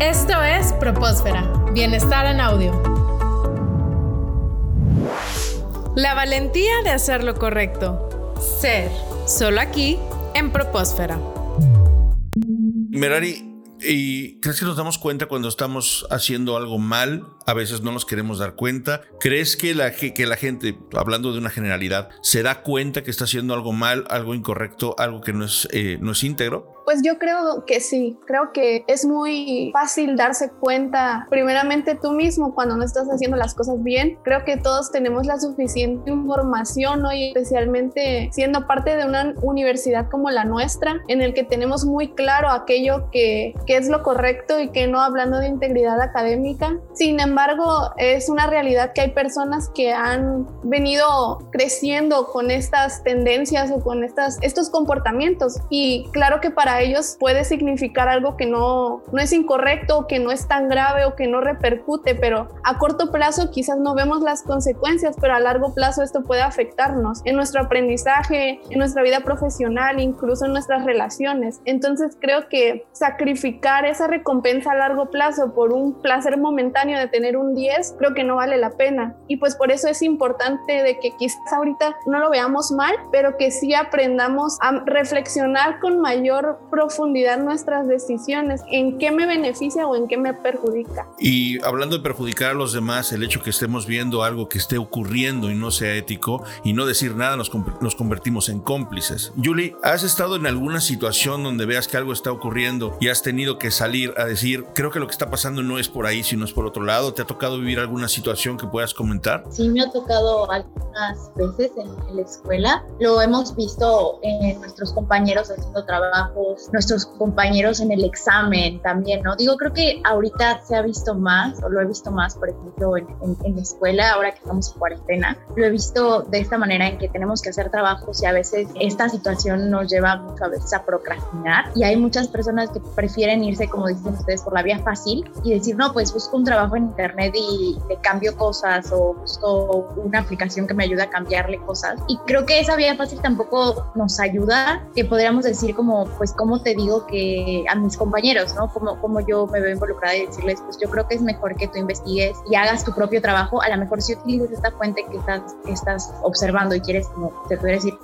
Esto es Propósfera, Bienestar en Audio. La valentía de hacer lo correcto. Ser, solo aquí, en Propósfera. Merari, ¿Y crees que nos damos cuenta cuando estamos haciendo algo mal? A veces no nos queremos dar cuenta. ¿Crees que la, que la gente, hablando de una generalidad, se da cuenta que está haciendo algo mal, algo incorrecto, algo que no es, eh, no es íntegro? Pues yo creo que sí, creo que es muy fácil darse cuenta, primeramente tú mismo cuando no estás haciendo las cosas bien. Creo que todos tenemos la suficiente información hoy, especialmente siendo parte de una universidad como la nuestra, en el que tenemos muy claro aquello que, que es lo correcto y que no hablando de integridad académica. Sin embargo, es una realidad que hay personas que han venido creciendo con estas tendencias o con estas, estos comportamientos y claro que para ellos puede significar algo que no, no es incorrecto, que no es tan grave o que no repercute, pero a corto plazo quizás no vemos las consecuencias, pero a largo plazo esto puede afectarnos en nuestro aprendizaje, en nuestra vida profesional, incluso en nuestras relaciones. Entonces creo que sacrificar esa recompensa a largo plazo por un placer momentáneo de tener un 10, creo que no vale la pena. Y pues por eso es importante de que quizás ahorita no lo veamos mal, pero que sí aprendamos a reflexionar con mayor profundidad nuestras decisiones, en qué me beneficia o en qué me perjudica. Y hablando de perjudicar a los demás, el hecho que estemos viendo algo que esté ocurriendo y no sea ético y no decir nada, nos, nos convertimos en cómplices. Julie, ¿has estado en alguna situación donde veas que algo está ocurriendo y has tenido que salir a decir, creo que lo que está pasando no es por ahí, sino es por otro lado? ¿Te ha tocado vivir alguna situación que puedas comentar? Sí, me ha tocado algunas veces en, en la escuela. Lo hemos visto en nuestros compañeros haciendo trabajos nuestros compañeros en el examen también, ¿no? Digo, creo que ahorita se ha visto más, o lo he visto más, por ejemplo, en, en, la escuela, ahora que estamos en cuarentena, lo he visto de esta manera en que tenemos que hacer trabajos y a veces esta situación nos lleva mucho a veces a procrastinar y hay muchas personas que prefieren irse, como dicen ustedes, por la vía fácil y decir, no, pues busco un trabajo en internet y le cambio cosas o busco una aplicación que me ayude a cambiarle cosas. Y creo que esa vía fácil tampoco nos ayuda, que podríamos decir como, pues, como te digo que a mis compañeros, ¿no? Como, como yo me veo involucrada y decirles, pues yo creo que es mejor que tú investigues y hagas tu propio trabajo. A lo mejor si utilizas esta fuente que estás, estás observando y quieres, como te pudiera decir,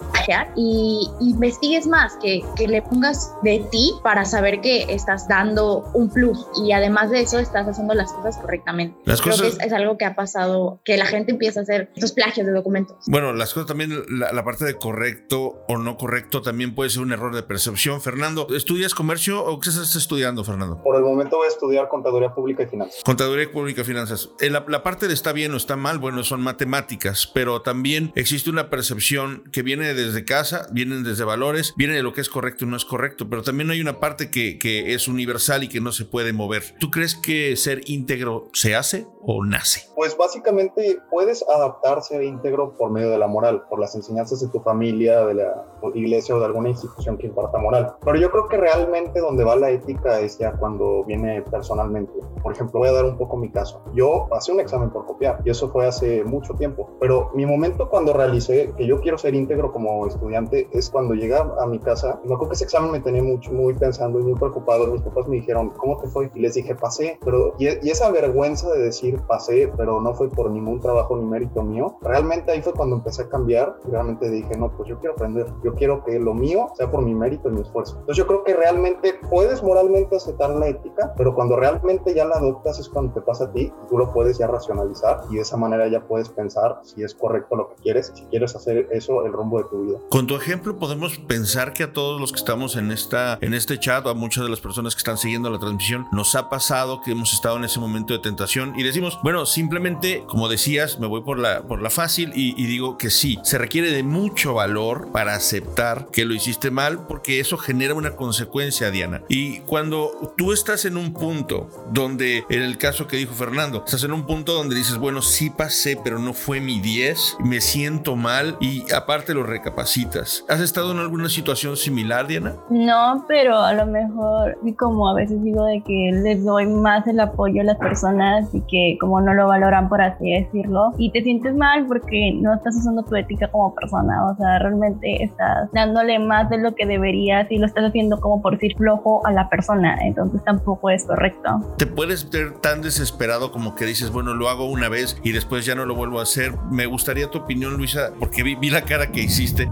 y investigues más, que, que le pongas de ti para saber que estás dando un plus y además de eso estás haciendo las cosas correctamente. Las creo cosas... que es, algo que ha pasado, que la gente empieza a hacer estos plagios de documentos. Bueno, las cosas también, la, la parte de correcto o no correcto también puede ser un error de percepción. Fernando, ¿estudias comercio o qué estás estudiando, Fernando? Por el momento voy a estudiar contaduría pública y finanzas. Contaduría pública y finanzas. En la, la, parte de está bien o está mal, bueno, son matemáticas, pero también existe una percepción que viene desde casa, vienen desde valores, viene de lo que es correcto y no es correcto, pero también hay una parte que, que es universal y que no se puede mover. ¿Tú crees que ser íntegro se hace o nace? Pues básicamente puedes adaptarse íntegro por medio de la moral, por las enseñanzas de tu familia, de la iglesia o de alguna institución que imparta moral. Pero yo creo que realmente donde va la ética es ya cuando viene personalmente. Por ejemplo, voy a dar un poco mi caso. Yo pasé un examen por copiar y eso fue hace mucho tiempo. Pero mi momento cuando realicé que yo quiero ser íntegro como estudiante es cuando llegué a mi casa. Me acuerdo ese examen me tenía mucho, muy pensando y muy preocupado. Mis papás me dijeron, ¿cómo te fue? Y les dije, pasé. Pero, y esa vergüenza de decir, pasé, pero no fue por ningún trabajo ni mérito mío. Realmente ahí fue cuando empecé a cambiar. Realmente dije, no, pues yo quiero aprender. Yo quiero que lo mío sea por mi mérito y mi esfuerzo. Entonces yo creo que realmente puedes moralmente aceptar la ética, pero cuando realmente ya la adoptas es cuando te pasa a ti, y tú lo puedes ya racionalizar y de esa manera ya puedes pensar si es correcto lo que quieres, si quieres hacer eso el rumbo de tu vida. Con tu ejemplo podemos pensar que a todos los que estamos en esta en este chat, a muchas de las personas que están siguiendo la transmisión, nos ha pasado que hemos estado en ese momento de tentación y decimos, bueno, simplemente, como decías, me voy por la por la fácil y, y digo que sí, se requiere de mucho valor para aceptar que lo hiciste mal porque eso genera una consecuencia, Diana. Y cuando tú estás en un punto donde, en el caso que dijo Fernando, estás en un punto donde dices, bueno, sí pasé, pero no fue mi 10, me siento mal y aparte lo recapacitas. ¿Has estado en alguna situación similar, Diana? No, pero a lo mejor, como a veces digo de que les doy más el apoyo a las personas y que como no lo valoran, por así decirlo, y te sientes mal porque no estás usando tu ética como persona, o sea, realmente estás dándole más de lo que deberías y lo estás estás haciendo como por decir flojo a la persona, entonces tampoco es correcto. Te puedes ver tan desesperado como que dices, bueno, lo hago una vez y después ya no lo vuelvo a hacer. Me gustaría tu opinión, Luisa, porque vi, vi la cara que hiciste.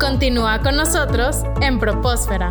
Continúa con nosotros en Propósfera.